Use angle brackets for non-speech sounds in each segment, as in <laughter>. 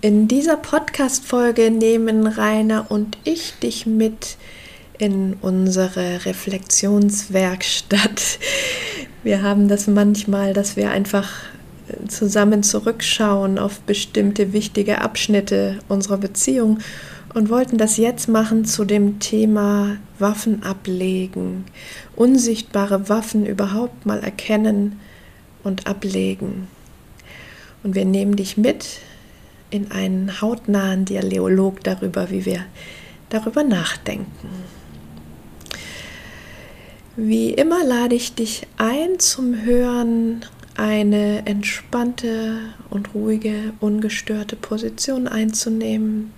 In dieser Podcast-Folge nehmen Rainer und ich dich mit in unsere Reflexionswerkstatt. Wir haben das manchmal, dass wir einfach zusammen zurückschauen auf bestimmte wichtige Abschnitte unserer Beziehung und wollten das jetzt machen zu dem Thema Waffen ablegen, unsichtbare Waffen überhaupt mal erkennen und ablegen. Und wir nehmen dich mit in einen hautnahen Dialog darüber, wie wir darüber nachdenken. Wie immer lade ich dich ein zum Hören eine entspannte und ruhige, ungestörte Position einzunehmen,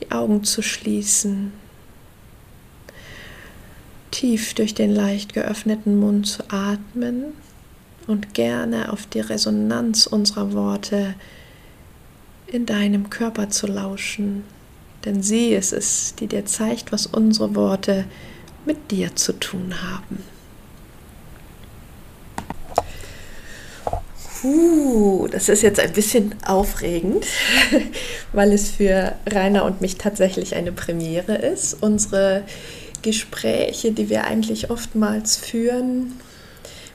die Augen zu schließen, tief durch den leicht geöffneten Mund zu atmen und gerne auf die Resonanz unserer Worte in deinem Körper zu lauschen, denn sie ist es, die dir zeigt, was unsere Worte mit dir zu tun haben. Uh, das ist jetzt ein bisschen aufregend, <laughs> weil es für Rainer und mich tatsächlich eine Premiere ist. Unsere Gespräche, die wir eigentlich oftmals führen,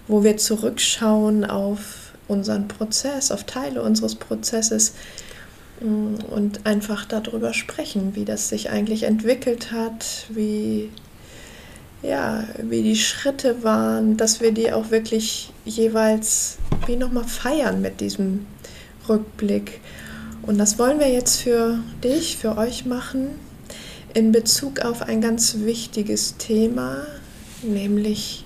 wo wir zurückschauen auf unseren Prozess, auf Teile unseres Prozesses, und einfach darüber sprechen, wie das sich eigentlich entwickelt hat, wie, ja, wie die Schritte waren, dass wir die auch wirklich jeweils wie nochmal feiern mit diesem Rückblick. Und das wollen wir jetzt für dich, für euch machen, in Bezug auf ein ganz wichtiges Thema, nämlich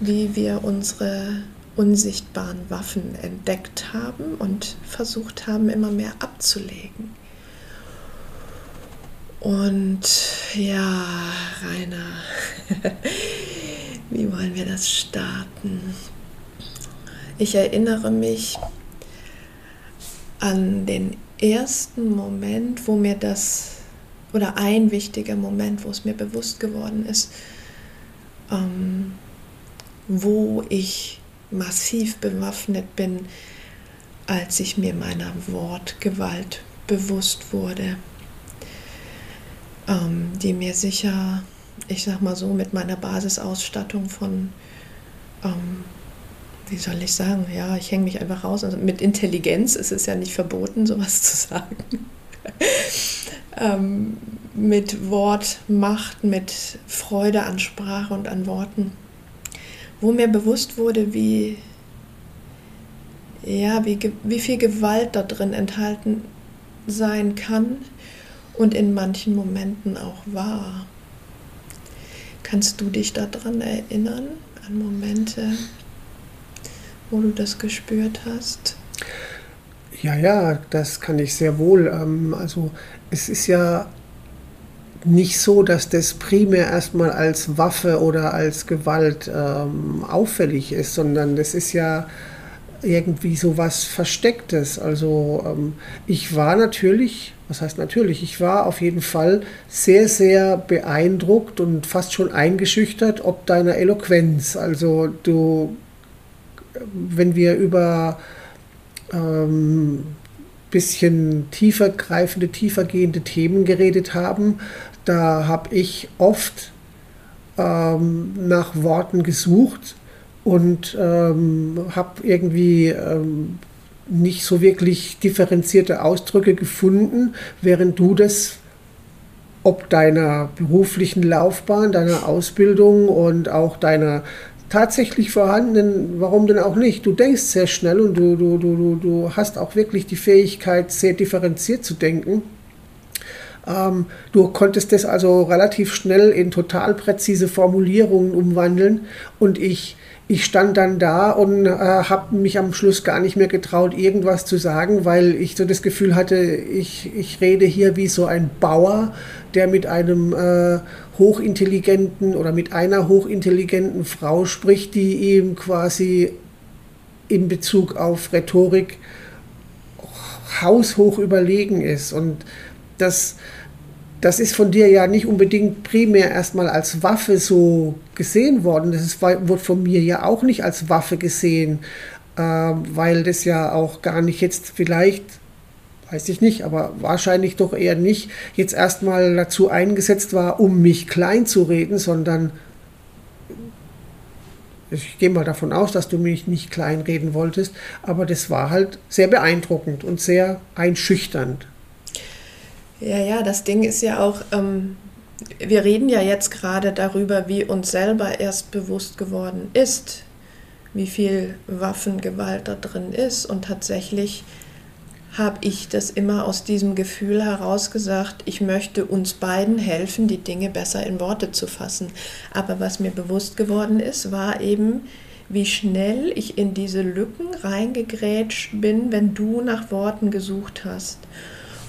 wie wir unsere unsichtbaren Waffen entdeckt haben und versucht haben, immer mehr abzulegen. Und ja, Rainer, <laughs> wie wollen wir das starten? Ich erinnere mich an den ersten Moment, wo mir das, oder ein wichtiger Moment, wo es mir bewusst geworden ist, ähm, wo ich massiv bewaffnet bin, als ich mir meiner Wortgewalt bewusst wurde, ähm, die mir sicher, ich sag mal so, mit meiner Basisausstattung von, ähm, wie soll ich sagen, ja, ich hänge mich einfach raus. Also mit Intelligenz ist es ja nicht verboten, sowas zu sagen. <laughs> ähm, mit Wortmacht, mit Freude an Sprache und an Worten wo mir bewusst wurde, wie, ja, wie, wie viel Gewalt da drin enthalten sein kann und in manchen Momenten auch war. Kannst du dich daran erinnern, an Momente, wo du das gespürt hast? Ja, ja, das kann ich sehr wohl. Ähm, also es ist ja nicht so, dass das primär erstmal als Waffe oder als Gewalt ähm, auffällig ist, sondern das ist ja irgendwie so was Verstecktes. Also ähm, ich war natürlich, was heißt natürlich, ich war auf jeden Fall sehr, sehr beeindruckt und fast schon eingeschüchtert ob deiner Eloquenz. Also du, wenn wir über ähm, bisschen tiefer greifende, tiefer gehende Themen geredet haben, da habe ich oft ähm, nach Worten gesucht und ähm, habe irgendwie ähm, nicht so wirklich differenzierte Ausdrücke gefunden, während du das ob deiner beruflichen Laufbahn, deiner Ausbildung und auch deiner tatsächlich vorhandenen, warum denn auch nicht? Du denkst sehr schnell und du, du, du, du hast auch wirklich die Fähigkeit, sehr differenziert zu denken. Ähm, du konntest das also relativ schnell in total präzise Formulierungen umwandeln und ich ich stand dann da und äh, habe mich am Schluss gar nicht mehr getraut, irgendwas zu sagen, weil ich so das Gefühl hatte, ich, ich rede hier wie so ein Bauer, der mit einem äh, hochintelligenten oder mit einer hochintelligenten Frau spricht, die ihm quasi in Bezug auf Rhetorik haushoch überlegen ist. Und das, das ist von dir ja nicht unbedingt primär erstmal als Waffe so gesehen worden. Das ist, wird von mir ja auch nicht als Waffe gesehen, äh, weil das ja auch gar nicht jetzt vielleicht, weiß ich nicht, aber wahrscheinlich doch eher nicht jetzt erstmal dazu eingesetzt war, um mich klein zu reden, sondern ich gehe mal davon aus, dass du mich nicht kleinreden wolltest, aber das war halt sehr beeindruckend und sehr einschüchternd. Ja, ja, das Ding ist ja auch, ähm, wir reden ja jetzt gerade darüber, wie uns selber erst bewusst geworden ist, wie viel Waffengewalt da drin ist. Und tatsächlich habe ich das immer aus diesem Gefühl heraus gesagt, ich möchte uns beiden helfen, die Dinge besser in Worte zu fassen. Aber was mir bewusst geworden ist, war eben, wie schnell ich in diese Lücken reingegrätscht bin, wenn du nach Worten gesucht hast.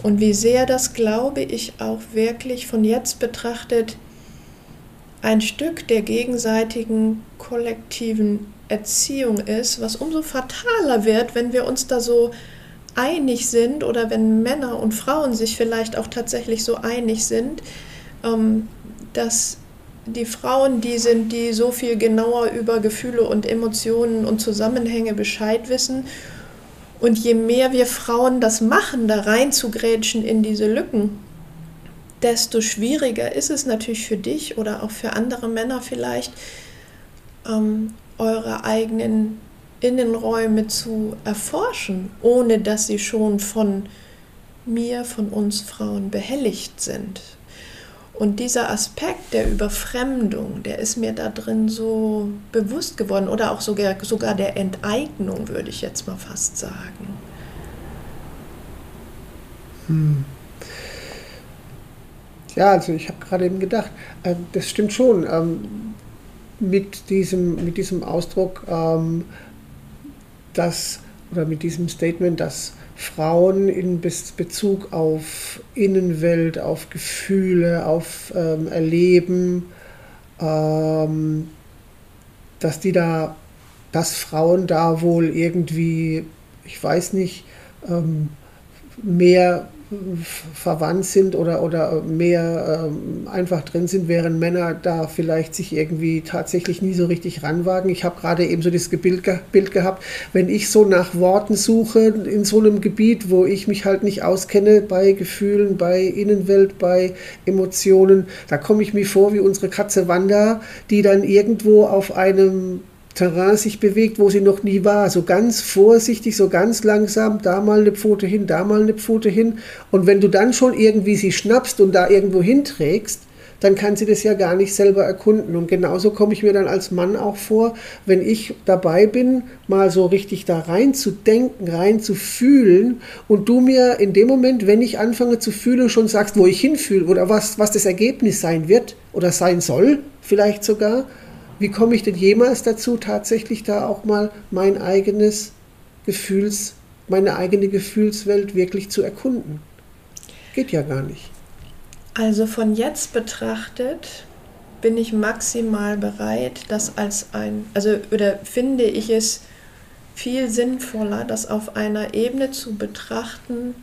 Und wie sehr das, glaube ich, auch wirklich von jetzt betrachtet ein Stück der gegenseitigen kollektiven Erziehung ist, was umso fataler wird, wenn wir uns da so einig sind oder wenn Männer und Frauen sich vielleicht auch tatsächlich so einig sind, ähm, dass die Frauen die sind, die so viel genauer über Gefühle und Emotionen und Zusammenhänge Bescheid wissen und je mehr wir Frauen das machen, da rein zu grätschen in diese Lücken, desto schwieriger ist es natürlich für dich oder auch für andere Männer vielleicht, ähm, eure eigenen Innenräume zu erforschen, ohne dass sie schon von mir, von uns Frauen behelligt sind. Und dieser Aspekt der Überfremdung, der ist mir da drin so bewusst geworden oder auch sogar, sogar der Enteignung, würde ich jetzt mal fast sagen. Hm. Ja, also ich habe gerade eben gedacht, äh, das stimmt schon. Ähm, mit, diesem, mit diesem Ausdruck, ähm, dass, oder mit diesem Statement, dass Frauen in Bezug auf Innenwelt, auf Gefühle, auf ähm, Erleben, ähm, dass die da, dass Frauen da wohl irgendwie, ich weiß nicht, ähm, mehr verwandt sind oder, oder mehr ähm, einfach drin sind, während Männer da vielleicht sich irgendwie tatsächlich nie so richtig ranwagen. Ich habe gerade eben so das Bild, Bild gehabt, wenn ich so nach Worten suche in so einem Gebiet, wo ich mich halt nicht auskenne bei Gefühlen, bei Innenwelt, bei Emotionen, da komme ich mir vor wie unsere Katze Wanda, die dann irgendwo auf einem Terrain sich bewegt, wo sie noch nie war. So ganz vorsichtig, so ganz langsam, da mal eine Pfote hin, da mal eine Pfote hin. Und wenn du dann schon irgendwie sie schnappst und da irgendwo hinträgst, dann kann sie das ja gar nicht selber erkunden. Und genauso komme ich mir dann als Mann auch vor, wenn ich dabei bin, mal so richtig da rein zu denken, rein zu fühlen und du mir in dem Moment, wenn ich anfange zu fühlen, schon sagst, wo ich hinfühle oder was, was das Ergebnis sein wird oder sein soll, vielleicht sogar, wie komme ich denn jemals dazu, tatsächlich da auch mal mein eigenes Gefühls, meine eigene Gefühlswelt wirklich zu erkunden? Geht ja gar nicht. Also von jetzt betrachtet bin ich maximal bereit, das als ein, also oder finde ich es viel sinnvoller, das auf einer Ebene zu betrachten,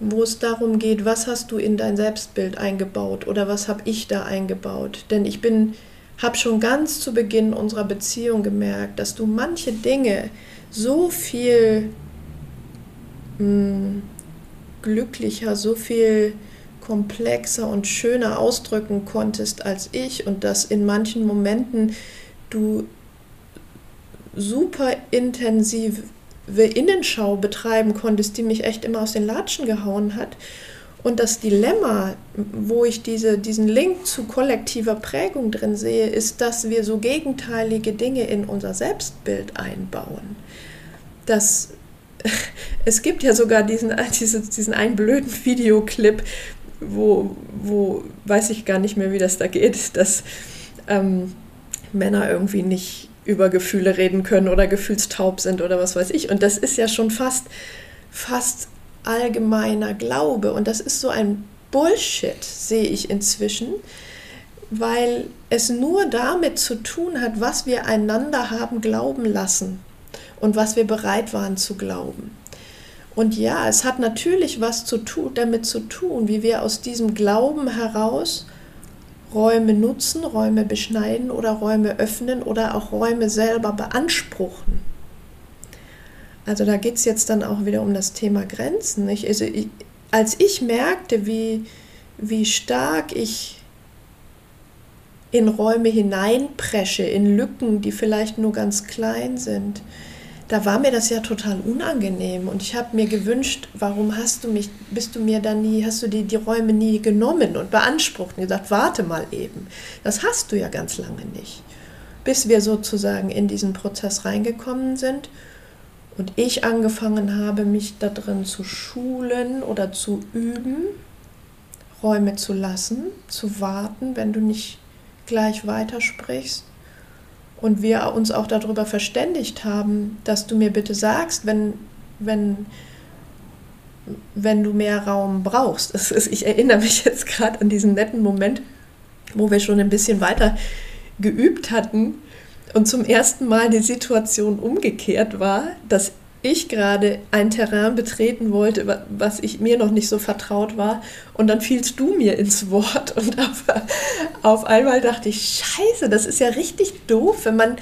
wo es darum geht, was hast du in dein Selbstbild eingebaut oder was habe ich da eingebaut. Denn ich bin habe schon ganz zu Beginn unserer Beziehung gemerkt, dass du manche Dinge so viel mh, hm, glücklicher, so viel komplexer und schöner ausdrücken konntest als ich und dass in manchen Momenten du super intensive Innenschau betreiben konntest, die mich echt immer aus den Latschen gehauen hat. Und das Dilemma, wo ich diese, diesen Link zu kollektiver Prägung drin sehe, ist, dass wir so gegenteilige Dinge in unser Selbstbild einbauen. Das, <laughs> es gibt ja sogar diesen, <laughs> diesen, diesen einen blöden Videoclip, wo, wo, weiß ich gar nicht mehr, wie das da geht, <laughs> dass ähm, Männer irgendwie nicht über Gefühle reden können oder gefühlstaub sind oder was weiß ich. Und das ist ja schon fast, fast allgemeiner Glaube. Und das ist so ein Bullshit, sehe ich inzwischen, weil es nur damit zu tun hat, was wir einander haben glauben lassen und was wir bereit waren zu glauben. Und ja, es hat natürlich was zu tun, damit zu tun, wie wir aus diesem Glauben heraus Räume nutzen, Räume beschneiden oder Räume öffnen oder auch Räume selber beanspruchen. Also da geht es jetzt dann auch wieder um das Thema Grenzen. Nicht? Also ich, als ich merkte, wie, wie stark ich in Räume hineinpresche, in Lücken, die vielleicht nur ganz klein sind, da war mir das ja total unangenehm und ich habe mir gewünscht, warum hast du mich, bist du mir da nie, hast du die, die Räume nie genommen und beansprucht und gesagt, warte mal eben. Das hast du ja ganz lange nicht. Bis wir sozusagen in diesen Prozess reingekommen sind und ich angefangen habe, mich da drin zu schulen oder zu üben, Räume zu lassen, zu warten, wenn du nicht gleich weitersprichst und wir uns auch darüber verständigt haben, dass du mir bitte sagst, wenn, wenn, wenn du mehr Raum brauchst. Ist, ich erinnere mich jetzt gerade an diesen netten Moment, wo wir schon ein bisschen weiter geübt hatten und zum ersten Mal die Situation umgekehrt war, dass ich gerade ein Terrain betreten wollte, was ich mir noch nicht so vertraut war. Und dann fielst du mir ins Wort. Und auf, auf einmal dachte ich, scheiße, das ist ja richtig doof, wenn man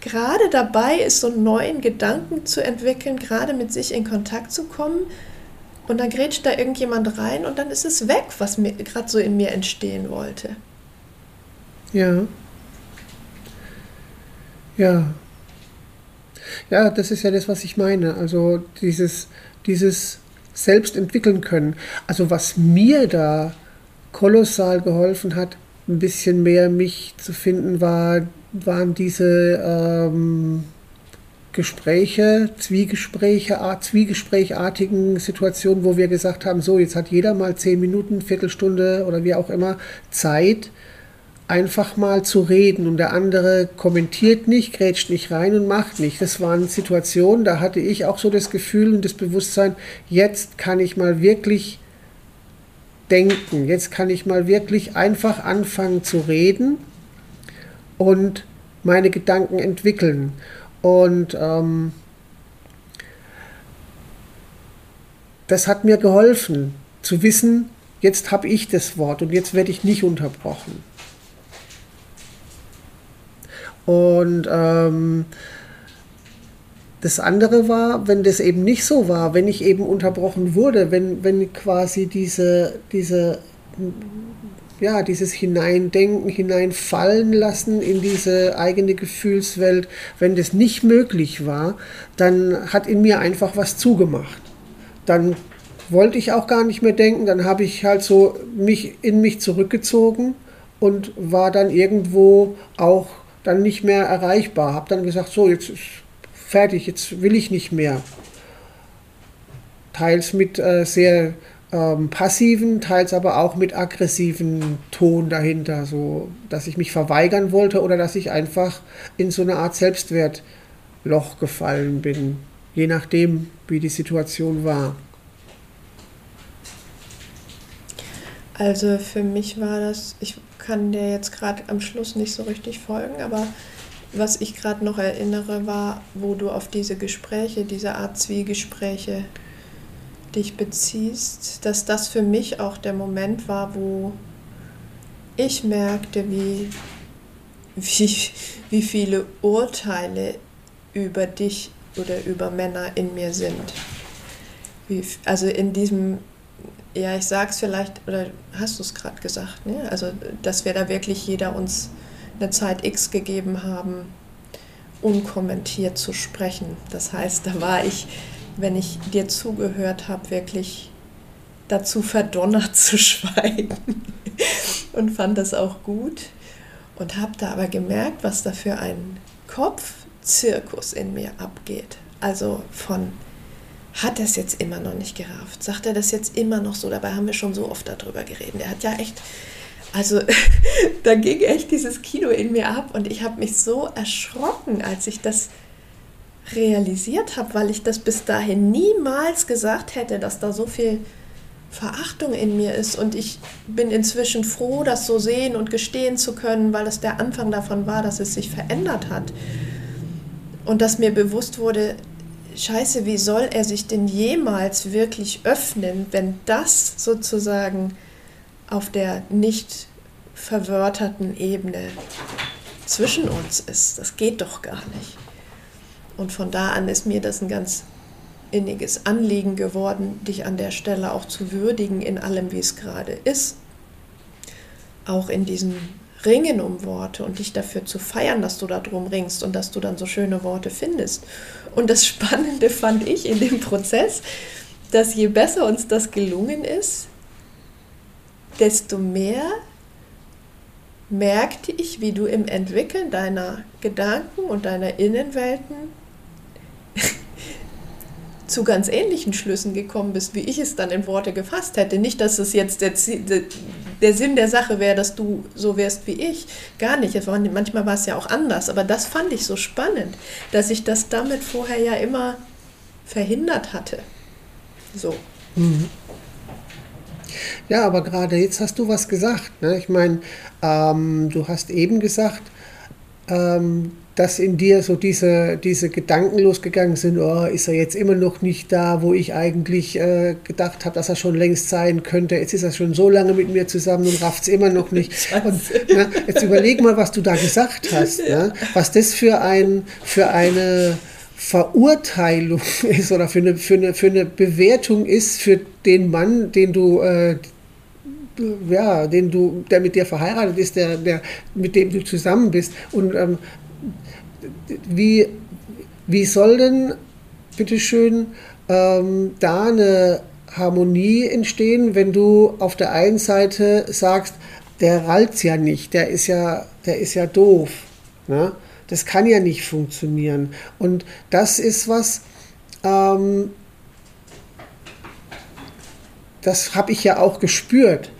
gerade dabei ist, so einen neuen Gedanken zu entwickeln, gerade mit sich in Kontakt zu kommen. Und dann grätscht da irgendjemand rein und dann ist es weg, was gerade so in mir entstehen wollte. Ja. Ja, ja, das ist ja das, was ich meine. Also dieses, dieses selbst entwickeln können. Also was mir da kolossal geholfen hat, ein bisschen mehr mich zu finden, war, waren diese ähm, Gespräche, Zwiegespräche, Zwiegesprächartigen Situationen, wo wir gesagt haben, so, jetzt hat jeder mal zehn Minuten, Viertelstunde oder wie auch immer Zeit, einfach mal zu reden und der andere kommentiert nicht, grätscht nicht rein und macht nicht. Das waren Situationen, da hatte ich auch so das Gefühl und das Bewusstsein, jetzt kann ich mal wirklich denken, jetzt kann ich mal wirklich einfach anfangen zu reden und meine Gedanken entwickeln. Und ähm, das hat mir geholfen, zu wissen, jetzt habe ich das Wort und jetzt werde ich nicht unterbrochen. Und ähm, das andere war, wenn das eben nicht so war, wenn ich eben unterbrochen wurde, wenn, wenn quasi diese, diese, ja, dieses Hineindenken, hineinfallen lassen in diese eigene Gefühlswelt, wenn das nicht möglich war, dann hat in mir einfach was zugemacht. Dann wollte ich auch gar nicht mehr denken, dann habe ich halt so mich in mich zurückgezogen und war dann irgendwo auch dann nicht mehr erreichbar. Habe dann gesagt, so, jetzt ist fertig, jetzt will ich nicht mehr. Teils mit äh, sehr ähm, passiven, teils aber auch mit aggressiven Ton dahinter, so dass ich mich verweigern wollte oder dass ich einfach in so eine Art Selbstwertloch gefallen bin, je nachdem, wie die Situation war. Also für mich war das, ich kann dir jetzt gerade am Schluss nicht so richtig folgen, aber was ich gerade noch erinnere, war, wo du auf diese Gespräche, diese Art Zwiegespräche dich beziehst, dass das für mich auch der Moment war, wo ich merkte, wie, wie, wie viele Urteile über dich oder über Männer in mir sind. Wie, also in diesem ja, ich sag's vielleicht, oder hast du es gerade gesagt, ne? Also, dass wir da wirklich jeder uns eine Zeit X gegeben haben, unkommentiert zu sprechen. Das heißt, da war ich, wenn ich dir zugehört habe, wirklich dazu verdonnert zu <laughs> schweigen und fand das auch gut und habe da aber gemerkt, was da für ein Kopfzirkus in mir abgeht. Also von hat er es jetzt immer noch nicht gerafft? Sagt er das jetzt immer noch so? Dabei haben wir schon so oft darüber geredet. Er hat ja echt also <laughs> da ging echt dieses Kino in mir ab und ich habe mich so erschrocken, als ich das realisiert habe, weil ich das bis dahin niemals gesagt hätte, dass da so viel Verachtung in mir ist. Und ich bin inzwischen froh, das so sehen und gestehen zu können, weil es der Anfang davon war, dass es sich verändert hat. Und dass mir bewusst wurde, scheiße, wie soll er sich denn jemals wirklich öffnen, wenn das sozusagen auf der nicht verwörterten Ebene zwischen uns ist. Das geht doch gar nicht. Und von da an ist mir das ein ganz inniges Anliegen geworden, dich an der Stelle auch zu würdigen in allem, wie es gerade ist. Auch in diesem Ringen um Worte und dich dafür zu feiern, dass du da drum ringst und dass du dann so schöne Worte findest. Und das Spannende fand ich in dem Prozess, dass je besser uns das gelungen ist, desto mehr merkte ich, wie du im Entwickeln deiner Gedanken und deiner Innenwelten zu ganz ähnlichen Schlüssen gekommen bist, wie ich es dann in Worte gefasst hätte. Nicht, dass es jetzt der, der Sinn der Sache wäre, dass du so wärst wie ich. Gar nicht. Manchmal war es ja auch anders. Aber das fand ich so spannend, dass ich das damit vorher ja immer verhindert hatte. So. Mhm. Ja, aber gerade jetzt hast du was gesagt. Ne? Ich meine, ähm, du hast eben gesagt, ähm, dass in dir so diese, diese Gedanken losgegangen sind, oh, ist er jetzt immer noch nicht da, wo ich eigentlich äh, gedacht habe, dass er schon längst sein könnte. Jetzt ist er schon so lange mit mir zusammen und rafft es immer noch <laughs> nicht. Und, na, jetzt überleg mal, was du da gesagt hast. <laughs> Ja. Ne? Was das für, ein, für eine Verurteilung <laughs> ist oder für eine, für, eine, für eine Bewertung ist für den Mann, den du... Äh, ja, den du, der mit dir verheiratet ist, der, der, mit dem du zusammen bist. Und ähm, wie, wie soll denn, bitteschön, ähm, da eine Harmonie entstehen, wenn du auf der einen Seite sagst, der rallt ja nicht, der ist ja, der ist ja doof. Ne? Das kann ja nicht funktionieren. Und das ist was, ähm, das habe ich ja auch gespürt.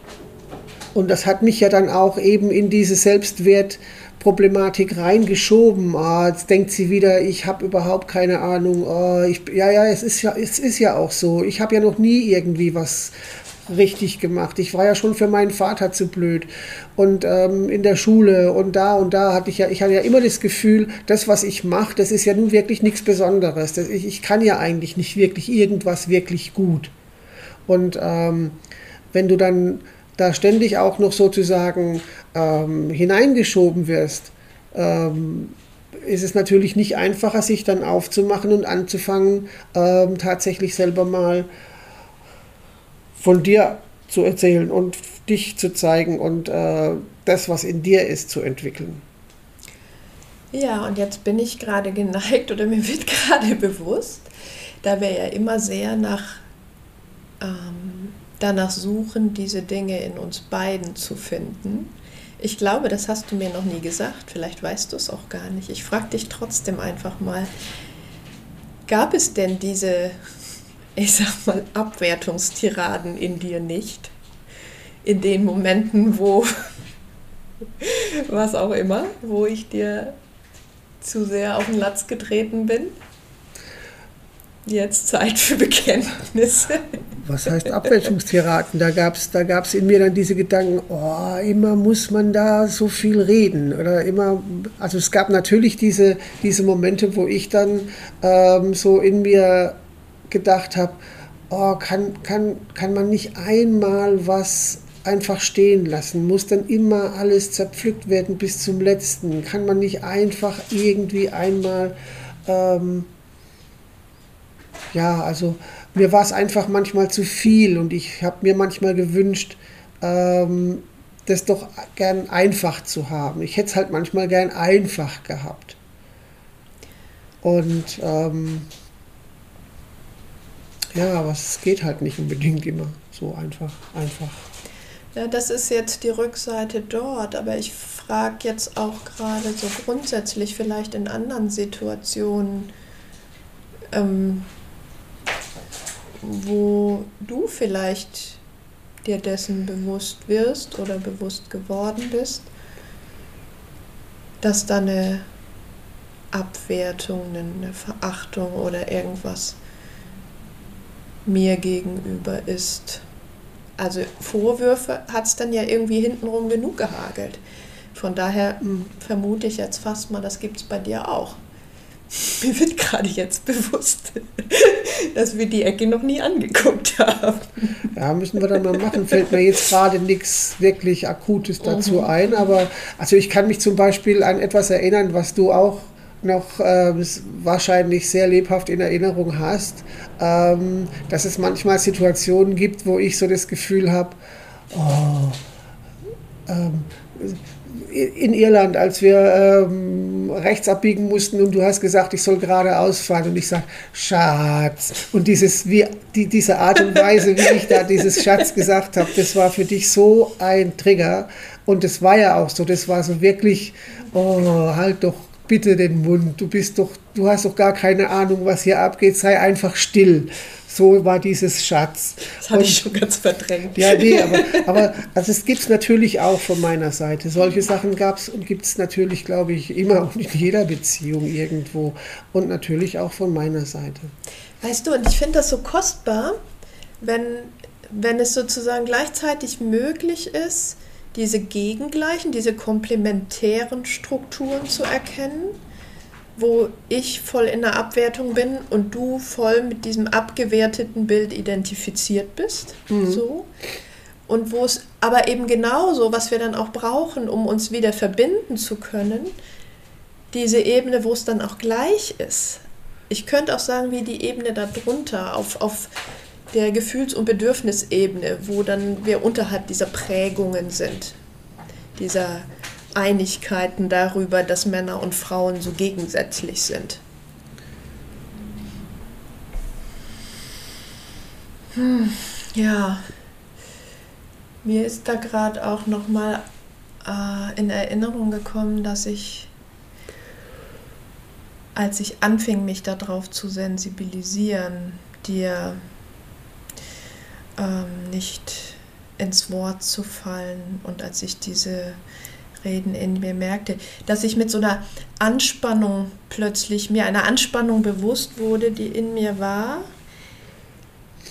Und das hat mich ja dann auch eben in diese Selbstwert- Problematik reingeschoben. Ah, jetzt denkt sie wieder, ich habe überhaupt keine Ahnung. Oh, ich, ja, ja, es ist ja, es ist ja auch so. Ich habe ja noch nie irgendwie was richtig gemacht. Ich war ja schon für meinen Vater zu blöd. Und ähm, in der Schule und da und da hatte ich ja, ich hatte ja immer das Gefühl, das, was ich mache, das ist ja nun wirklich nichts Besonderes. Das, ich, ich kann ja eigentlich nicht wirklich irgendwas wirklich gut. Und ähm, wenn du dann da ständig auch noch sozusagen ähm, hineingeschoben wirst, ähm, ist es natürlich nicht einfacher, sich dann aufzumachen und anzufangen, ähm, tatsächlich selber mal von dir zu erzählen und dich zu zeigen und äh, das, was in dir ist, zu entwickeln. Ja, und jetzt bin ich gerade geneigt oder mir wird <laughs> gerade bewusst, da wir ja immer sehr nach ähm, danach suchen, diese Dinge in uns beiden zu finden. Ich glaube, das hast du mir noch nie gesagt, vielleicht weißt du es auch gar nicht. Ich frage dich trotzdem einfach mal, gab es denn diese, ich sag mal, Abwertungstiraden in dir nicht? In den Momenten, wo, <laughs> was auch immer, wo ich dir zu sehr auf den Latz getreten bin? Jetzt Zeit für Bekenntnisse. Was heißt Abwälzungstiraden? Da gab es da gab's in mir dann diese Gedanken, oh, immer muss man da so viel reden. Oder immer, also es gab natürlich diese, diese Momente, wo ich dann ähm, so in mir gedacht habe, oh, kann, kann, kann man nicht einmal was einfach stehen lassen? Muss dann immer alles zerpflückt werden bis zum letzten? Kann man nicht einfach irgendwie einmal... Ähm, ja, also mir war es einfach manchmal zu viel und ich habe mir manchmal gewünscht, ähm, das doch gern einfach zu haben. Ich hätte es halt manchmal gern einfach gehabt. Und ähm, ja, aber es geht halt nicht unbedingt immer so einfach, einfach. Ja, das ist jetzt die Rückseite dort, aber ich frage jetzt auch gerade so grundsätzlich vielleicht in anderen Situationen, ähm, wo du vielleicht dir dessen bewusst wirst oder bewusst geworden bist, dass da eine Abwertung, eine Verachtung oder irgendwas mir gegenüber ist. Also Vorwürfe hat es dann ja irgendwie hintenrum genug gehagelt. Von daher hm, vermute ich jetzt fast mal, das gibt es bei dir auch. <laughs> Mir wird gerade jetzt bewusst, <laughs> dass wir die Ecke noch nie angeguckt haben. Ja, müssen wir dann mal machen. Fällt mir jetzt gerade nichts wirklich Akutes dazu mhm. ein. Aber also ich kann mich zum Beispiel an etwas erinnern, was du auch noch äh, wahrscheinlich sehr lebhaft in Erinnerung hast, ähm, dass es manchmal Situationen gibt, wo ich so das Gefühl habe, oh, ähm, in Irland, als wir ähm, rechts abbiegen mussten und du hast gesagt, ich soll geradeaus fahren und ich sage, Schatz. Und dieses, wie, die, diese Art und Weise, wie ich da dieses Schatz gesagt habe, das war für dich so ein Trigger. Und das war ja auch so, das war so wirklich, oh, halt doch bitte den Mund, du bist doch, du hast doch gar keine Ahnung, was hier abgeht, sei einfach still. So war dieses Schatz. Das habe ich schon ganz verdrängt. Ja, nee, aber, <laughs> aber also es gibt es natürlich auch von meiner Seite. Solche Sachen gab es und gibt es natürlich, glaube ich, immer und in jeder Beziehung irgendwo. Und natürlich auch von meiner Seite. Weißt du, und ich finde das so kostbar, wenn, wenn es sozusagen gleichzeitig möglich ist, diese gegengleichen, diese komplementären Strukturen zu erkennen, wo ich voll in der Abwertung bin und du voll mit diesem abgewerteten Bild identifiziert bist. Mhm. So. Und wo es aber eben genauso, was wir dann auch brauchen, um uns wieder verbinden zu können, diese Ebene, wo es dann auch gleich ist. Ich könnte auch sagen, wie die Ebene darunter, auf, auf der Gefühls- und Bedürfnisebene, wo dann wir unterhalb dieser Prägungen sind, dieser Einigkeiten darüber, dass Männer und Frauen so gegensätzlich sind. Hm, ja, mir ist da gerade auch noch mal äh, in Erinnerung gekommen, dass ich, als ich anfing, mich darauf zu sensibilisieren, dir ähm, nicht ins Wort zu fallen und als ich diese Reden in mir merkte, dass ich mit so einer Anspannung plötzlich mir einer Anspannung bewusst wurde, die in mir war,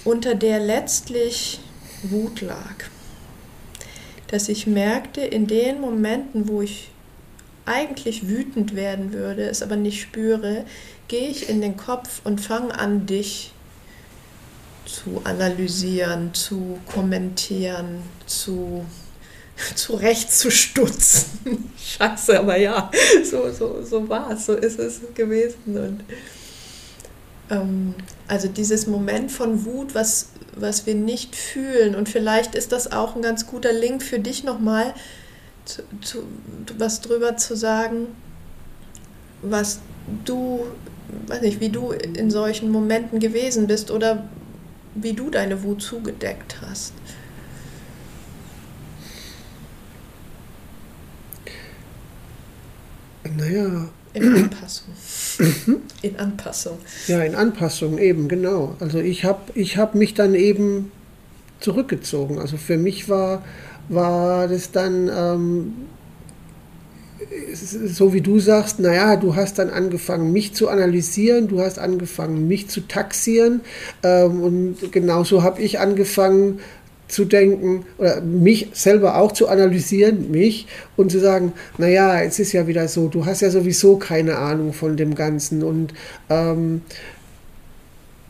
unter der letztlich Wut lag. Dass ich merkte, in den Momenten, wo ich eigentlich wütend werden würde, es aber nicht spüre, gehe ich in den Kopf und fange an, dich zu analysieren, zu kommentieren, zu zurechtzustutzen. <laughs> Scheiße, aber ja, so, so, so war es, so ist es gewesen. Und ähm, also dieses Moment von Wut, was, was wir nicht fühlen. Und vielleicht ist das auch ein ganz guter Link für dich nochmal, zu, zu, was drüber zu sagen, was du, weiß nicht, wie du in solchen Momenten gewesen bist oder wie du deine Wut zugedeckt hast. Naja. In Anpassung. in Anpassung. Ja, in Anpassung eben, genau. Also ich habe ich hab mich dann eben zurückgezogen. Also für mich war, war das dann ähm, so wie du sagst, naja, du hast dann angefangen, mich zu analysieren, du hast angefangen, mich zu taxieren ähm, und genauso habe ich angefangen, zu denken oder mich selber auch zu analysieren, mich und zu sagen, naja, es ist ja wieder so, du hast ja sowieso keine Ahnung von dem Ganzen. Und ähm,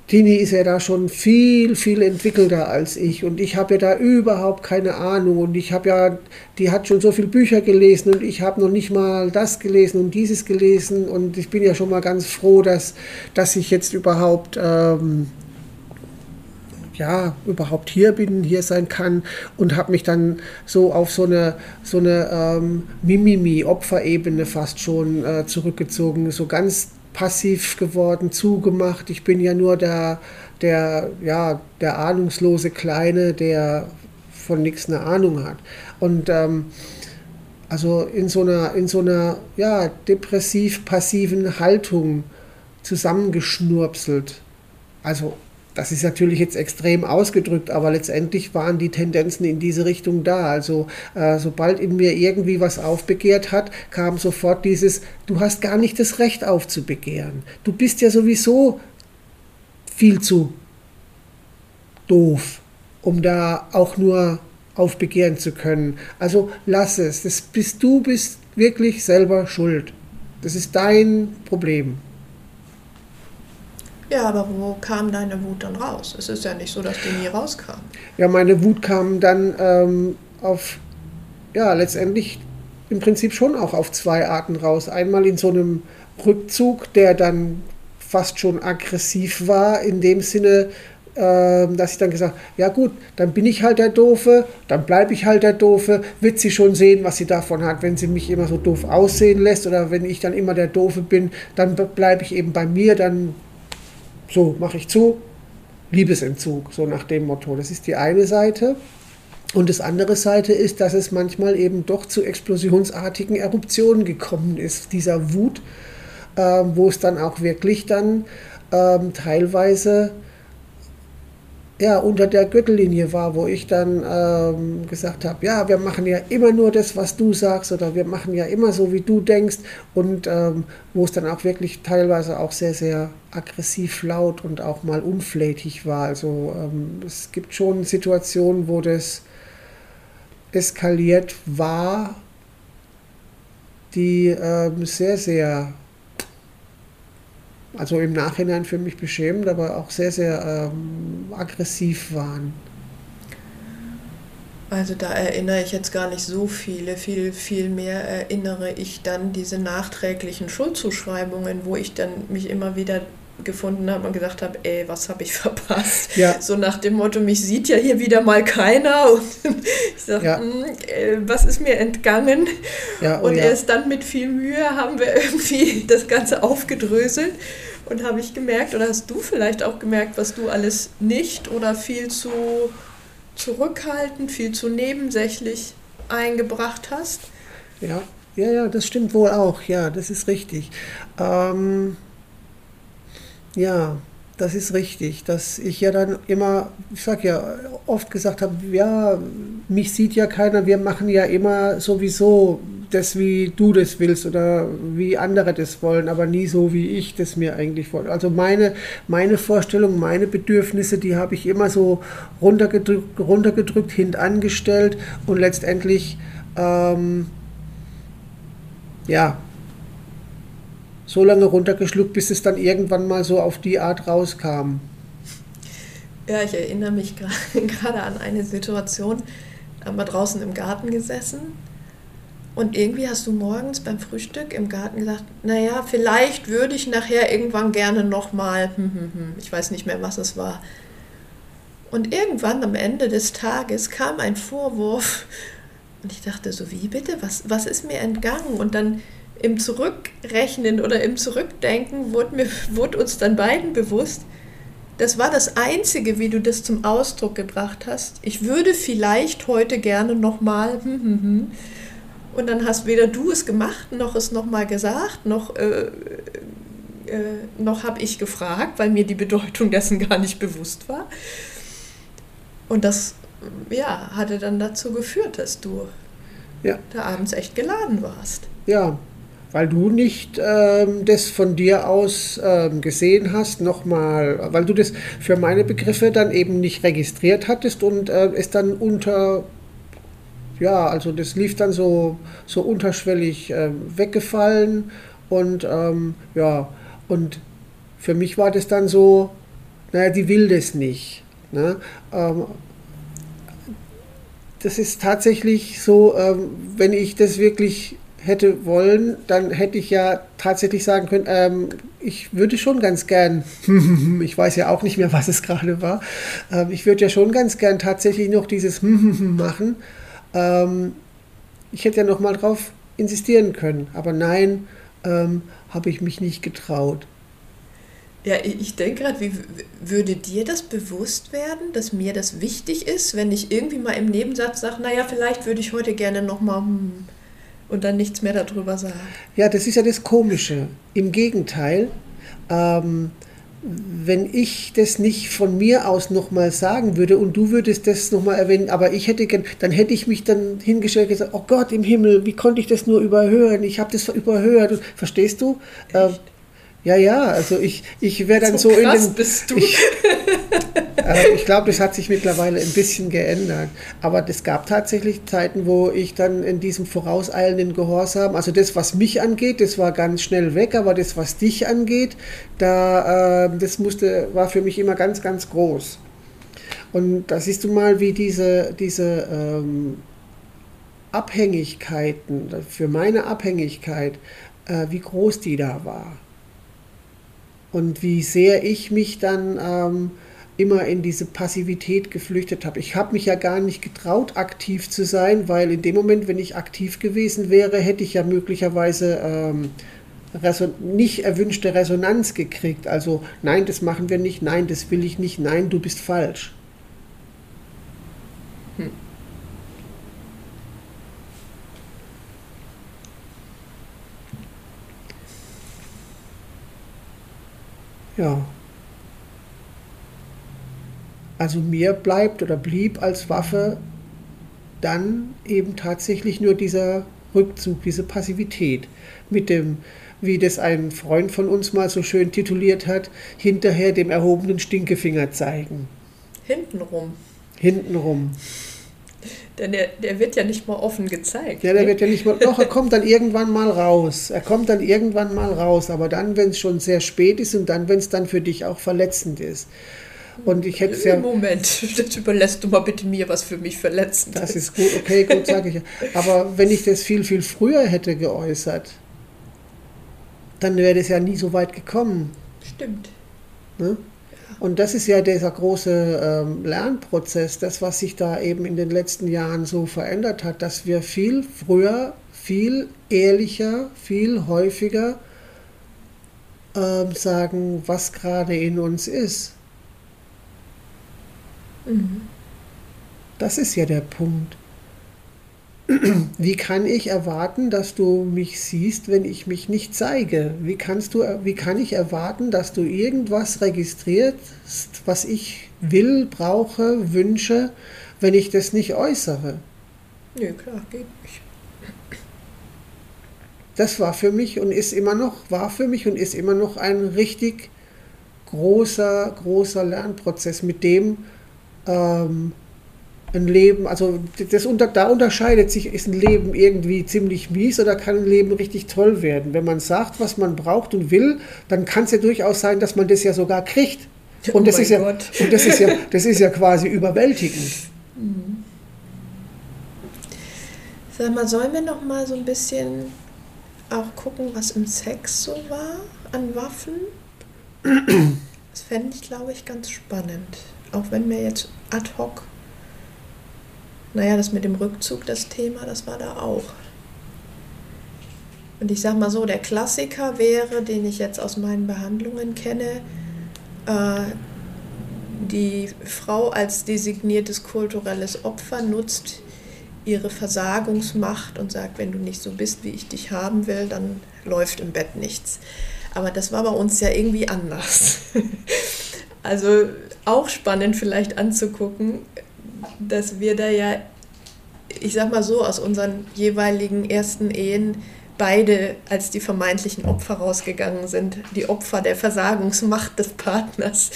Tini ist ja da schon viel, viel entwickelter als ich. Und ich habe ja da überhaupt keine Ahnung. Und ich habe ja, die hat schon so viele Bücher gelesen. Und ich habe noch nicht mal das gelesen und dieses gelesen. Und ich bin ja schon mal ganz froh, dass, dass ich jetzt überhaupt ähm, ja, überhaupt hier bin, hier sein kann und habe mich dann so auf so eine, so eine ähm, Mimimi-Opferebene fast schon äh, zurückgezogen, so ganz passiv geworden, zugemacht. Ich bin ja nur der, der, ja, der ahnungslose Kleine, der von nichts eine Ahnung hat. Und ähm, also in so einer, in so einer ja, depressiv-passiven Haltung zusammengeschnurpselt. Also das ist natürlich jetzt extrem ausgedrückt, aber letztendlich waren die Tendenzen in diese Richtung da. Also äh, sobald in mir irgendwie was aufbegehrt hat, kam sofort dieses, du hast gar nicht das Recht aufzubegehren. Du bist ja sowieso viel zu doof, um da auch nur aufbegehren zu können. Also lass es. Das bist du bist wirklich selber schuld. Das ist dein Problem. Ja, aber wo kam deine Wut dann raus? Es ist ja nicht so, dass die nie rauskam. Ja, meine Wut kam dann ähm, auf, ja, letztendlich im Prinzip schon auch auf zwei Arten raus. Einmal in so einem Rückzug, der dann fast schon aggressiv war, in dem Sinne, ähm, dass ich dann gesagt ja gut, dann bin ich halt der Doofe, dann bleibe ich halt der Doofe, wird sie schon sehen, was sie davon hat, wenn sie mich immer so doof aussehen lässt oder wenn ich dann immer der Doofe bin, dann bleibe ich eben bei mir, dann so mache ich zu, Liebesentzug, so nach dem Motto. Das ist die eine Seite. Und das andere Seite ist, dass es manchmal eben doch zu explosionsartigen Eruptionen gekommen ist, dieser Wut, äh, wo es dann auch wirklich dann ähm, teilweise ja, unter der Gürtellinie war, wo ich dann ähm, gesagt habe, ja, wir machen ja immer nur das, was du sagst oder wir machen ja immer so, wie du denkst und ähm, wo es dann auch wirklich teilweise auch sehr, sehr aggressiv laut und auch mal unflätig war. Also ähm, es gibt schon Situationen, wo das eskaliert war, die ähm, sehr, sehr also im Nachhinein für mich beschämend, aber auch sehr, sehr ähm, aggressiv waren. Also da erinnere ich jetzt gar nicht so viele, viel, viel mehr erinnere ich dann diese nachträglichen Schuldzuschreibungen, wo ich dann mich immer wieder gefunden habe und gesagt habe, ey, was habe ich <laughs> verpasst? Ja. So nach dem Motto, mich sieht ja hier wieder mal keiner <laughs> und ich sage, ja. Hm, äh, was ist mir entgangen? Ja, oh und erst dann mit viel Mühe haben wir <laughs> irgendwie das Ganze aufgedröselt und habe ich gemerkt, oder hast du vielleicht auch gemerkt, was du alles nicht oder viel zu zurückhaltend, viel zu nebensächlich eingebracht hast? Ja, ja, ja, das stimmt wohl auch, ja, das ist richtig. Ähm ja, das ist richtig, dass ich ja dann immer, ich sag ja, oft gesagt habe, ja, mich sieht ja keiner, wir machen ja immer sowieso das, wie du das willst oder wie andere das wollen, aber nie so, wie ich das mir eigentlich wollte. Also meine, meine Vorstellung, meine Bedürfnisse, die habe ich immer so runtergedrückt, runtergedrückt hintangestellt und letztendlich, ähm, ja, so lange runtergeschluckt, bis es dann irgendwann mal so auf die Art rauskam. Ja, ich erinnere mich <laughs> gerade an eine Situation, haben wir draußen im Garten gesessen und irgendwie hast du morgens beim Frühstück im Garten gesagt, naja, vielleicht würde ich nachher irgendwann gerne nochmal, hm, hm, hm, ich weiß nicht mehr, was es war. Und irgendwann am Ende des Tages kam ein Vorwurf und ich dachte so, wie bitte, was, was ist mir entgangen? Und dann im Zurückrechnen oder im Zurückdenken wurde, mir, wurde uns dann beiden bewusst, das war das Einzige, wie du das zum Ausdruck gebracht hast. Ich würde vielleicht heute gerne nochmal. Hm, hm, hm. Und dann hast weder du es gemacht, noch es nochmal gesagt, noch, äh, äh, noch habe ich gefragt, weil mir die Bedeutung <laughs> dessen gar nicht bewusst war. Und das ja, hatte dann dazu geführt, dass du ja. da abends echt geladen warst. Ja, weil du nicht ähm, das von dir aus ähm, gesehen hast, nochmal, weil du das für meine Begriffe dann eben nicht registriert hattest und äh, es dann unter, ja, also das lief dann so, so unterschwellig äh, weggefallen und ähm, ja, und für mich war das dann so, naja, die will das nicht. Ne? Ähm, das ist tatsächlich so, ähm, wenn ich das wirklich hätte wollen, dann hätte ich ja tatsächlich sagen können, ähm, ich würde schon ganz gern, <laughs> ich weiß ja auch nicht mehr, was es gerade war, ähm, ich würde ja schon ganz gern tatsächlich noch dieses <laughs> machen. Ähm, ich hätte ja noch mal drauf insistieren können, aber nein, ähm, habe ich mich nicht getraut. Ja, ich denke gerade, wie würde dir das bewusst werden, dass mir das wichtig ist, wenn ich irgendwie mal im Nebensatz sage, naja, vielleicht würde ich heute gerne noch mal hm, und dann nichts mehr darüber sagen. Ja, das ist ja das Komische. Im Gegenteil, ähm, wenn ich das nicht von mir aus nochmal sagen würde und du würdest das nochmal erwähnen, aber ich hätte gern, dann hätte ich mich dann hingestellt und gesagt, oh Gott im Himmel, wie konnte ich das nur überhören? Ich habe das überhört. Verstehst du? Ähm, ja, ja, also ich, ich wäre dann so, so in den. Bist du. Ich, <laughs> äh, ich glaube, das hat sich mittlerweile ein bisschen geändert. Aber es gab tatsächlich Zeiten, wo ich dann in diesem vorauseilenden Gehorsam, also das, was mich angeht, das war ganz schnell weg, aber das, was dich angeht, da, äh, das musste, war für mich immer ganz, ganz groß. Und da siehst du mal, wie diese, diese ähm, Abhängigkeiten, für meine Abhängigkeit, äh, wie groß die da war und wie sehr ich mich dann ähm, immer in diese Passivität geflüchtet habe. Ich habe mich ja gar nicht getraut, aktiv zu sein, weil in dem Moment, wenn ich aktiv gewesen wäre, hätte ich ja möglicherweise ähm, nicht erwünschte Resonanz gekriegt. Also nein, das machen wir nicht, nein, das will ich nicht, nein, du bist falsch. Hm. Ja. Also mir bleibt oder blieb als Waffe dann eben tatsächlich nur dieser Rückzug, diese Passivität mit dem, wie das ein Freund von uns mal so schön tituliert hat, hinterher dem erhobenen Stinkefinger zeigen. Hintenrum. Hintenrum. Denn der, der wird ja nicht mal offen gezeigt. Ja, der ne? wird ja nicht mal. Doch, er kommt dann irgendwann mal raus. Er kommt dann irgendwann mal raus. Aber dann, wenn es schon sehr spät ist und dann, wenn es dann für dich auch verletzend ist. Und ich hätte ja. Moment, das überlässt du mal bitte mir, was für mich verletzend ist. Das ist gut, okay, gut, sage ich. Aber wenn ich das viel, viel früher hätte geäußert, dann wäre das ja nie so weit gekommen. Stimmt. Ne? Und das ist ja dieser große ähm, Lernprozess, das, was sich da eben in den letzten Jahren so verändert hat, dass wir viel früher, viel ehrlicher, viel häufiger ähm, sagen, was gerade in uns ist. Mhm. Das ist ja der Punkt. Wie kann ich erwarten, dass du mich siehst, wenn ich mich nicht zeige? Wie, kannst du, wie kann ich erwarten, dass du irgendwas registrierst, was ich will, brauche, wünsche, wenn ich das nicht äußere? Nö, klar, geht nicht. Das war für mich und ist immer noch, war für mich und ist immer noch ein richtig großer, großer Lernprozess, mit dem ähm, ein Leben, also das unter, da unterscheidet sich, ist ein Leben irgendwie ziemlich mies oder kann ein Leben richtig toll werden. Wenn man sagt, was man braucht und will, dann kann es ja durchaus sein, dass man das ja sogar kriegt. Und, oh das, ist ja, und das, ist ja, <laughs> das ist ja quasi überwältigend. Mhm. Sag mal, sollen wir noch mal so ein bisschen auch gucken, was im Sex so war an Waffen? Das fände ich, glaube ich, ganz spannend. Auch wenn mir jetzt ad hoc naja, das mit dem Rückzug, das Thema, das war da auch. Und ich sag mal so, der Klassiker wäre, den ich jetzt aus meinen Behandlungen kenne, äh, die Frau als designiertes kulturelles Opfer nutzt ihre Versagungsmacht und sagt, wenn du nicht so bist, wie ich dich haben will, dann läuft im Bett nichts. Aber das war bei uns ja irgendwie anders. <laughs> also auch spannend vielleicht anzugucken, dass wir da ja, ich sag mal so, aus unseren jeweiligen ersten Ehen beide als die vermeintlichen Opfer rausgegangen sind, die Opfer der Versagungsmacht des Partners.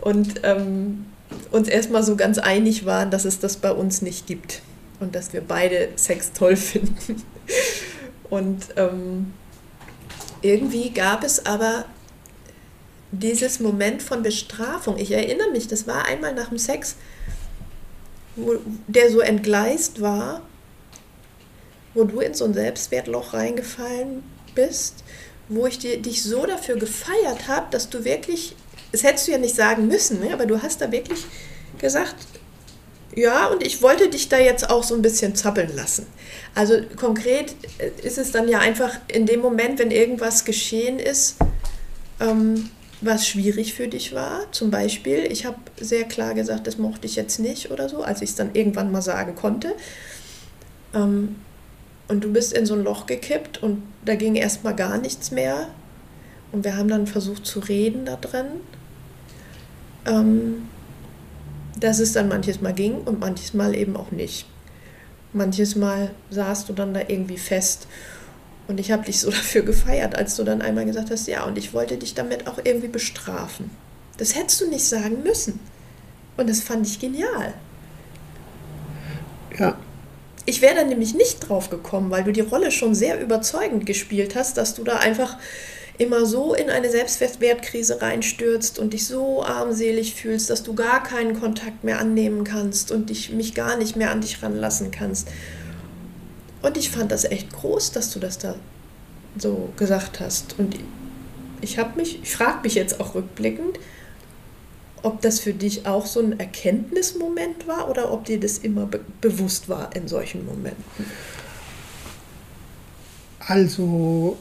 Und ähm, uns erstmal so ganz einig waren, dass es das bei uns nicht gibt und dass wir beide Sex toll finden. Und ähm, irgendwie gab es aber dieses Moment von Bestrafung. Ich erinnere mich, das war einmal nach dem Sex, wo, der so entgleist war, wo du in so ein Selbstwertloch reingefallen bist, wo ich dir, dich so dafür gefeiert habe, dass du wirklich, das hättest du ja nicht sagen müssen, ne? aber du hast da wirklich gesagt, ja, und ich wollte dich da jetzt auch so ein bisschen zappeln lassen. Also konkret ist es dann ja einfach in dem Moment, wenn irgendwas geschehen ist, ähm, was schwierig für dich war. Zum Beispiel, ich habe sehr klar gesagt, das mochte ich jetzt nicht oder so, als ich es dann irgendwann mal sagen konnte. Ähm, und du bist in so ein Loch gekippt und da ging erstmal gar nichts mehr. Und wir haben dann versucht zu reden da drin. Ähm, dass es dann manches Mal ging und manches Mal eben auch nicht. Manches Mal saßt du dann da irgendwie fest und ich habe dich so <laughs> dafür gefeiert, als du dann einmal gesagt hast, ja, und ich wollte dich damit auch irgendwie bestrafen. Das hättest du nicht sagen müssen. Und das fand ich genial. Ja. Ich wäre dann nämlich nicht drauf gekommen, weil du die Rolle schon sehr überzeugend gespielt hast, dass du da einfach immer so in eine Selbstwertkrise reinstürzt und dich so armselig fühlst, dass du gar keinen Kontakt mehr annehmen kannst und dich, mich gar nicht mehr an dich ranlassen kannst. Und ich fand das echt groß, dass du das da so gesagt hast. Und ich habe mich, ich frage mich jetzt auch rückblickend, ob das für dich auch so ein Erkenntnismoment war oder ob dir das immer be bewusst war in solchen Momenten. Also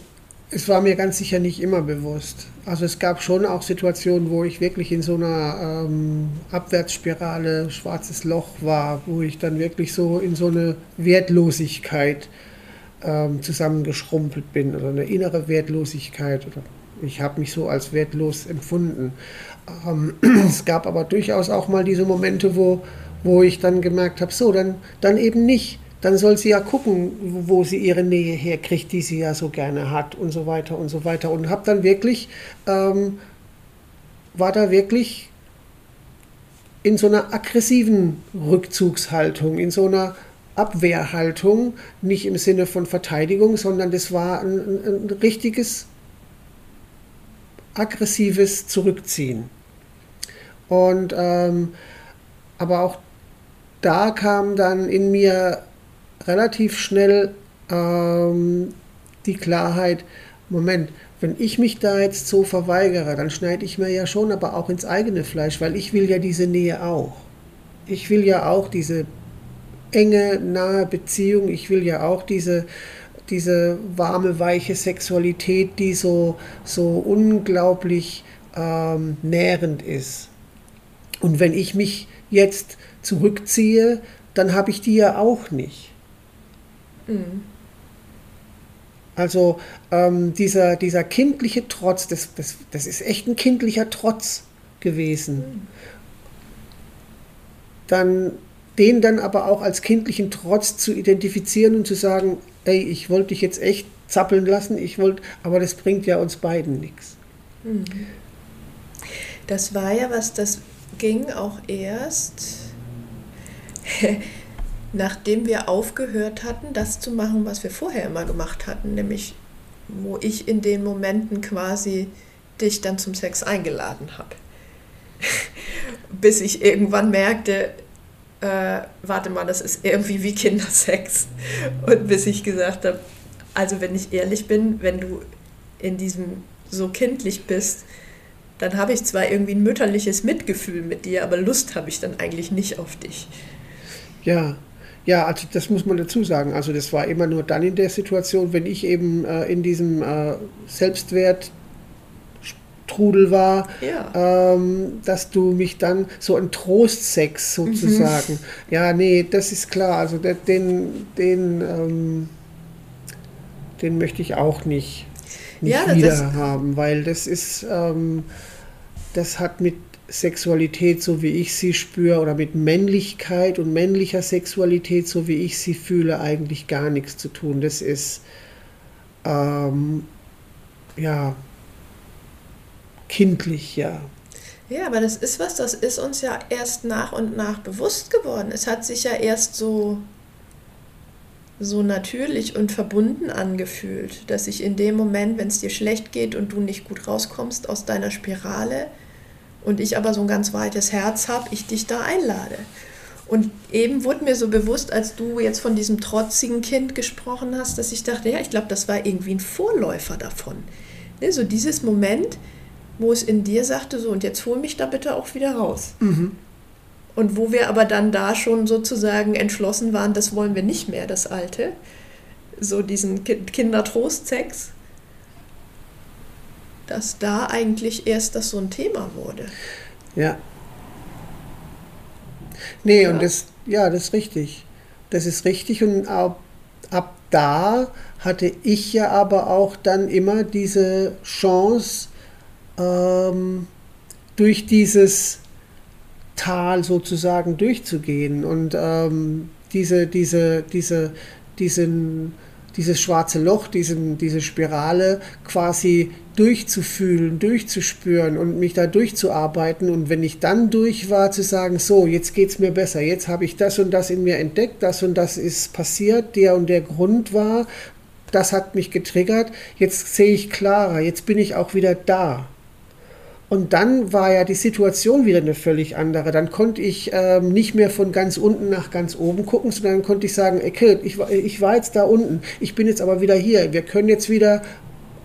es war mir ganz sicher nicht immer bewusst. Also es gab schon auch Situationen, wo ich wirklich in so einer ähm, Abwärtsspirale, schwarzes Loch war, wo ich dann wirklich so in so eine Wertlosigkeit ähm, zusammengeschrumpelt bin oder eine innere Wertlosigkeit. Oder ich habe mich so als wertlos empfunden. Ähm, <clears throat> es gab aber durchaus auch mal diese Momente, wo, wo ich dann gemerkt habe, so, dann, dann eben nicht dann soll sie ja gucken, wo sie ihre Nähe herkriegt, die sie ja so gerne hat und so weiter und so weiter. Und habe dann wirklich, ähm, war da wirklich in so einer aggressiven Rückzugshaltung, in so einer Abwehrhaltung, nicht im Sinne von Verteidigung, sondern das war ein, ein, ein richtiges aggressives Zurückziehen. Und ähm, aber auch da kam dann in mir relativ schnell ähm, die Klarheit, Moment, wenn ich mich da jetzt so verweigere, dann schneide ich mir ja schon aber auch ins eigene Fleisch, weil ich will ja diese Nähe auch. Ich will ja auch diese enge, nahe Beziehung, ich will ja auch diese, diese warme, weiche Sexualität, die so, so unglaublich ähm, nährend ist. Und wenn ich mich jetzt zurückziehe, dann habe ich die ja auch nicht. Mhm. Also ähm, dieser, dieser kindliche Trotz, das, das, das ist echt ein kindlicher Trotz gewesen. Mhm. Dann den dann aber auch als kindlichen Trotz zu identifizieren und zu sagen, ey, ich wollte dich jetzt echt zappeln lassen, ich wollte, aber das bringt ja uns beiden nichts. Mhm. Das war ja was, das ging auch erst nachdem wir aufgehört hatten, das zu machen, was wir vorher immer gemacht hatten, nämlich wo ich in den Momenten quasi dich dann zum Sex eingeladen habe. <laughs> Bis ich irgendwann merkte, äh, warte mal, das ist irgendwie wie Kindersex. Und bis ich gesagt habe, also wenn ich ehrlich bin, wenn du in diesem so kindlich bist, dann habe ich zwar irgendwie ein mütterliches Mitgefühl mit dir, aber Lust habe ich dann eigentlich nicht auf dich. Ja, ja, also das muss man dazu sagen. Also das war immer nur dann in der Situation, wenn ich eben äh, in diesem äh, Selbstwert Trudel war, ja. ähm, dass du mich dann so ein Trostsex sozusagen. Mhm. Ja, nee, das ist klar. Also den, den, ähm, den möchte ich auch nicht, nicht ja, wieder haben, weil das ist, ähm, das hat mit Sexualität, so wie ich sie spüre, oder mit Männlichkeit und männlicher Sexualität, so wie ich sie fühle, eigentlich gar nichts zu tun. Das ist, ähm, ja, kindlich, ja. Ja, aber das ist was, das ist uns ja erst nach und nach bewusst geworden. Es hat sich ja erst so, so natürlich und verbunden angefühlt, dass ich in dem Moment, wenn es dir schlecht geht und du nicht gut rauskommst aus deiner Spirale, und ich aber so ein ganz weites Herz habe, ich dich da einlade. Und eben wurde mir so bewusst, als du jetzt von diesem trotzigen Kind gesprochen hast, dass ich dachte, ja, ich glaube, das war irgendwie ein Vorläufer davon. Ne, so dieses Moment, wo es in dir sagte, so, und jetzt hol mich da bitte auch wieder raus. Mhm. Und wo wir aber dann da schon sozusagen entschlossen waren, das wollen wir nicht mehr, das Alte. So diesen Kindertrostsex dass da eigentlich erst das so ein Thema wurde. Ja. Nee, ja. und das, ja, das ist richtig. Das ist richtig und ab, ab da hatte ich ja aber auch dann immer diese Chance, ähm, durch dieses Tal sozusagen durchzugehen und ähm, diese, diese, diese, diesen, dieses schwarze Loch, diesen, diese Spirale quasi durchzufühlen, durchzuspüren und mich da durchzuarbeiten. Und wenn ich dann durch war, zu sagen, so, jetzt geht es mir besser, jetzt habe ich das und das in mir entdeckt, das und das ist passiert, der und der Grund war, das hat mich getriggert, jetzt sehe ich klarer, jetzt bin ich auch wieder da. Und dann war ja die Situation wieder eine völlig andere. Dann konnte ich ähm, nicht mehr von ganz unten nach ganz oben gucken, sondern dann konnte ich sagen, okay, ich, ich war jetzt da unten, ich bin jetzt aber wieder hier. Wir können jetzt wieder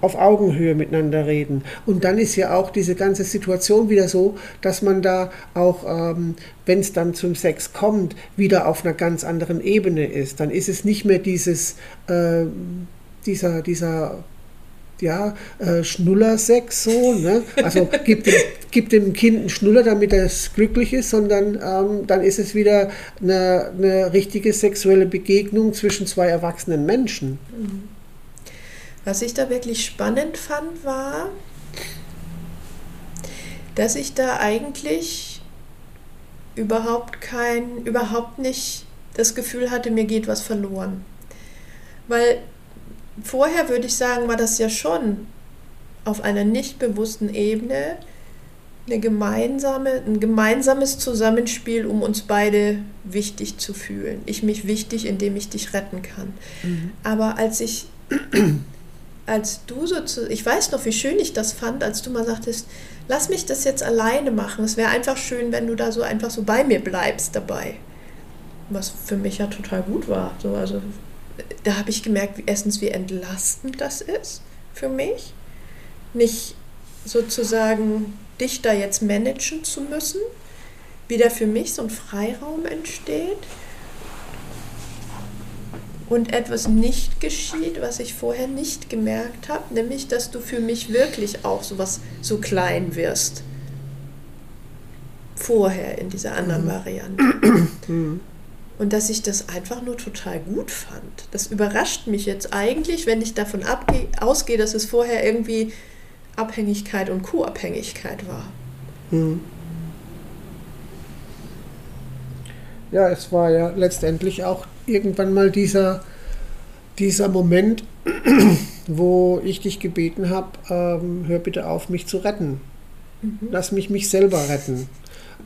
auf Augenhöhe miteinander reden. Und dann ist ja auch diese ganze Situation wieder so, dass man da auch, ähm, wenn es dann zum Sex kommt, wieder auf einer ganz anderen Ebene ist. Dann ist es nicht mehr dieses, äh, dieser, dieser ja, äh, Schnullersex so, ne? Also gibt dem, gibt dem Kind einen Schnuller, damit es glücklich ist, sondern ähm, dann ist es wieder eine, eine richtige sexuelle Begegnung zwischen zwei erwachsenen Menschen. Mhm. Was ich da wirklich spannend fand, war, dass ich da eigentlich überhaupt kein, überhaupt nicht das Gefühl hatte, mir geht was verloren. Weil vorher würde ich sagen, war das ja schon auf einer nicht bewussten Ebene eine gemeinsame, ein gemeinsames Zusammenspiel, um uns beide wichtig zu fühlen. Ich mich wichtig, indem ich dich retten kann. Mhm. Aber als ich, als du so zu, ich weiß noch, wie schön ich das fand, als du mal sagtest, lass mich das jetzt alleine machen. Es wäre einfach schön, wenn du da so einfach so bei mir bleibst dabei. Was für mich ja total gut war. So, also da habe ich gemerkt, erstens, wie entlastend das ist für mich, nicht sozusagen dich da jetzt managen zu müssen, wie da für mich so ein Freiraum entsteht und etwas nicht geschieht, was ich vorher nicht gemerkt habe, nämlich dass du für mich wirklich auch so was so klein wirst. Vorher in dieser anderen mhm. Variante. <clears throat> Mhm. Und dass ich das einfach nur total gut fand. Das überrascht mich jetzt eigentlich, wenn ich davon ausgehe, dass es vorher irgendwie Abhängigkeit und Co-Abhängigkeit war. Hm. Ja, es war ja letztendlich auch irgendwann mal dieser, dieser Moment, <clears throat> wo ich dich gebeten habe, ähm, hör bitte auf, mich zu retten. Mhm. Lass mich mich selber retten.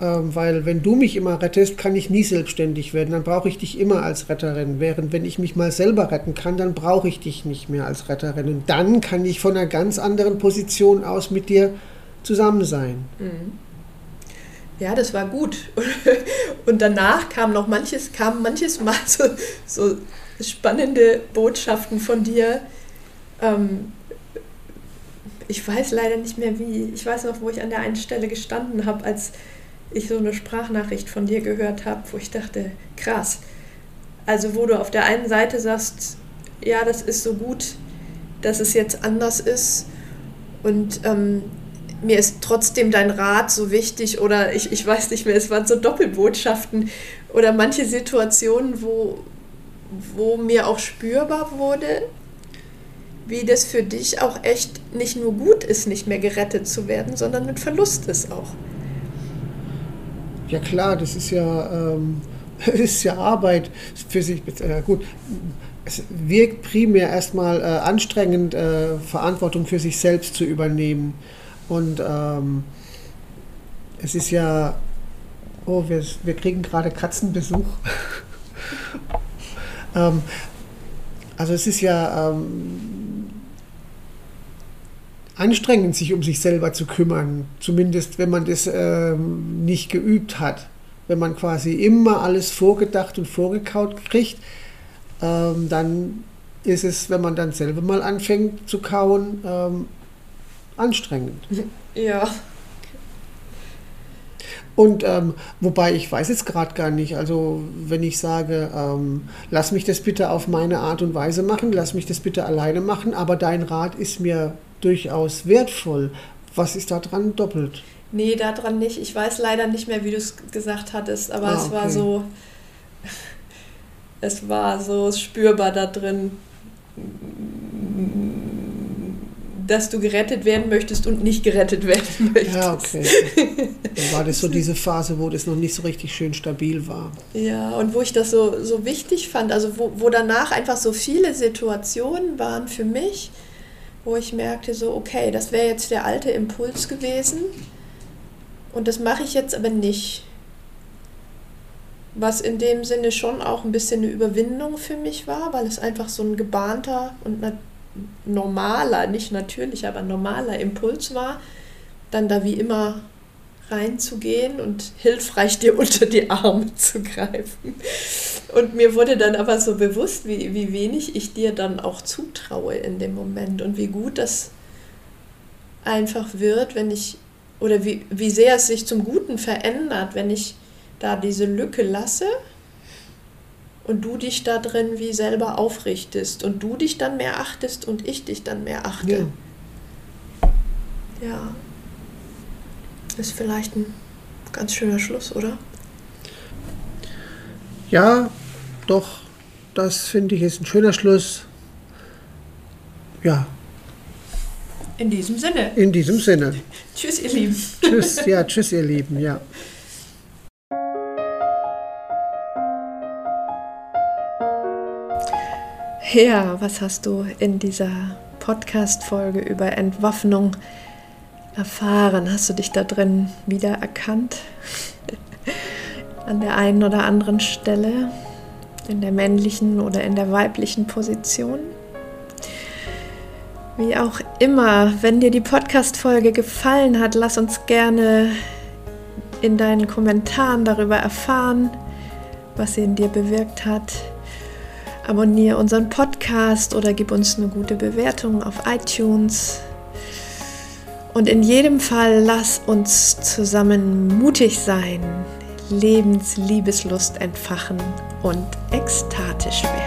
Ähm, weil wenn du mich immer rettest, kann ich nie selbstständig werden. Dann brauche ich dich immer als Retterin. Während wenn ich mich mal selber retten kann, dann brauche ich dich nicht mehr als Retterin. Und dann kann ich von einer ganz anderen Position aus mit dir zusammen sein. Mhm. Ja, das war gut. <laughs> Und danach kam noch manches, kam manches Mal so, so spannende Botschaften von dir. Ähm, ich weiß leider nicht mehr wie. Ich weiß noch, wo ich an der einen Stelle gestanden habe, als ich so eine Sprachnachricht von dir gehört habe, wo ich dachte, krass. Also wo du auf der einen Seite sagst, ja, das ist so gut, dass es jetzt anders ist und ähm, mir ist trotzdem dein Rat so wichtig oder ich, ich weiß nicht mehr, es waren so Doppelbotschaften oder manche Situationen, wo, wo mir auch spürbar wurde, wie das für dich auch echt nicht nur gut ist, nicht mehr gerettet zu werden, sondern ein Verlust ist auch. Ja klar, das ist ja, ähm, <laughs> ist ja Arbeit für sich. Äh, gut, es wirkt primär erstmal äh, anstrengend, äh, Verantwortung für sich selbst zu übernehmen. Und ähm, es ist ja, oh, wir, wir kriegen gerade Katzenbesuch. <laughs> ähm, also es ist ja ähm, anstrengend, sich um sich selber zu kümmern. Zumindest, wenn man das ähm, nicht geübt hat. Wenn man quasi immer alles vorgedacht und vorgekaut kriegt, ähm, dann ist es, wenn man dann selber mal anfängt zu kauen, ähm, anstrengend. Ja. Und ähm, wobei ich weiß jetzt gerade gar nicht, also wenn ich sage, ähm, lass mich das bitte auf meine Art und Weise machen, lass mich das bitte alleine machen, aber dein Rat ist mir durchaus wertvoll. Was ist da dran doppelt? Nee, daran nicht. Ich weiß leider nicht mehr, wie du es gesagt hattest, aber ah, es war so, <laughs> es war so spürbar da drin, dass du gerettet werden möchtest und nicht gerettet werden <laughs> möchtest. Ja, okay. Dann war das so <laughs> diese Phase, wo das noch nicht so richtig schön stabil war. Ja, und wo ich das so, so wichtig fand, also wo, wo danach einfach so viele Situationen waren für mich, wo ich merkte, so, okay, das wäre jetzt der alte Impuls gewesen und das mache ich jetzt aber nicht. Was in dem Sinne schon auch ein bisschen eine Überwindung für mich war, weil es einfach so ein gebahnter und normaler, nicht natürlich, aber normaler Impuls war, dann da wie immer reinzugehen und hilfreich dir <laughs> unter die Arme zu greifen. Und mir wurde dann aber so bewusst, wie, wie wenig ich dir dann auch zutraue in dem Moment und wie gut das einfach wird, wenn ich, oder wie, wie sehr es sich zum Guten verändert, wenn ich da diese Lücke lasse und du dich da drin wie selber aufrichtest und du dich dann mehr achtest und ich dich dann mehr achte. Ja. ja. Ist vielleicht ein ganz schöner Schluss, oder? Ja, doch, das finde ich ist ein schöner Schluss. Ja. In diesem Sinne. In diesem Sinne. <laughs> tschüss, ihr Lieben. tschüss, ja, tschüss, ihr Lieben, ja. Ja, was hast du in dieser Podcast-Folge über Entwaffnung erfahren? Hast du dich da drin wiedererkannt? An der einen oder anderen Stelle? In der männlichen oder in der weiblichen Position? Wie auch immer, wenn dir die Podcast-Folge gefallen hat, lass uns gerne in deinen Kommentaren darüber erfahren, was sie in dir bewirkt hat abonniere unseren Podcast oder gib uns eine gute Bewertung auf iTunes. Und in jedem Fall lass uns zusammen mutig sein, Lebensliebeslust entfachen und ekstatisch werden.